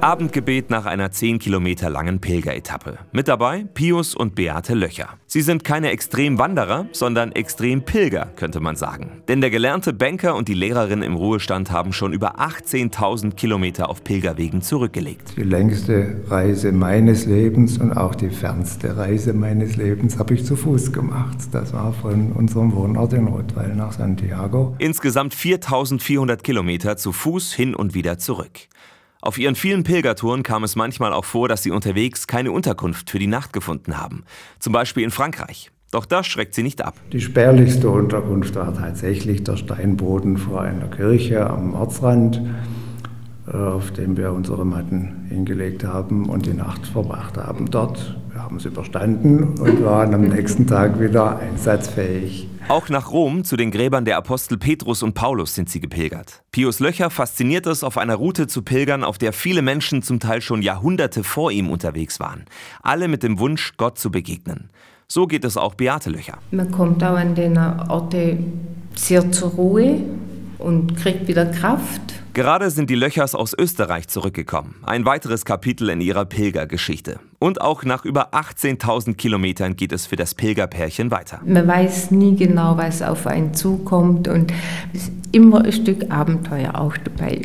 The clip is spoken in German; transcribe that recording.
Abendgebet nach einer 10 Kilometer langen Pilgeretappe. Mit dabei Pius und Beate Löcher. Sie sind keine Extremwanderer, sondern Extrempilger, könnte man sagen. Denn der gelernte Banker und die Lehrerin im Ruhestand haben schon über 18.000 Kilometer auf Pilgerwegen zurückgelegt. Die längste Reise meines Lebens und auch die fernste Reise meines Lebens habe ich zu Fuß gemacht. Das war von unserem Wohnort in Rottweil nach Santiago. Insgesamt 4.400 Kilometer zu Fuß hin und wieder zurück. Auf ihren vielen Pilgertouren kam es manchmal auch vor, dass sie unterwegs keine Unterkunft für die Nacht gefunden haben. Zum Beispiel in Frankreich. Doch das schreckt sie nicht ab. Die spärlichste Unterkunft war tatsächlich der Steinboden vor einer Kirche am Ortsrand, äh, auf dem wir unsere Matten hingelegt haben und die Nacht verbracht haben dort. Wir haben es überstanden und waren am nächsten Tag wieder einsatzfähig. Auch nach Rom zu den Gräbern der Apostel Petrus und Paulus sind sie gepilgert. Pius Löcher fasziniert es, auf einer Route zu pilgern, auf der viele Menschen zum Teil schon Jahrhunderte vor ihm unterwegs waren. Alle mit dem Wunsch, Gott zu begegnen. So geht es auch Beate Löcher. Man kommt auch an den Orten sehr zur Ruhe und kriegt wieder Kraft. Gerade sind die Löchers aus Österreich zurückgekommen. Ein weiteres Kapitel in ihrer Pilgergeschichte. Und auch nach über 18.000 Kilometern geht es für das Pilgerpärchen weiter. Man weiß nie genau, was auf einen zukommt und es ist immer ein Stück Abenteuer auch dabei.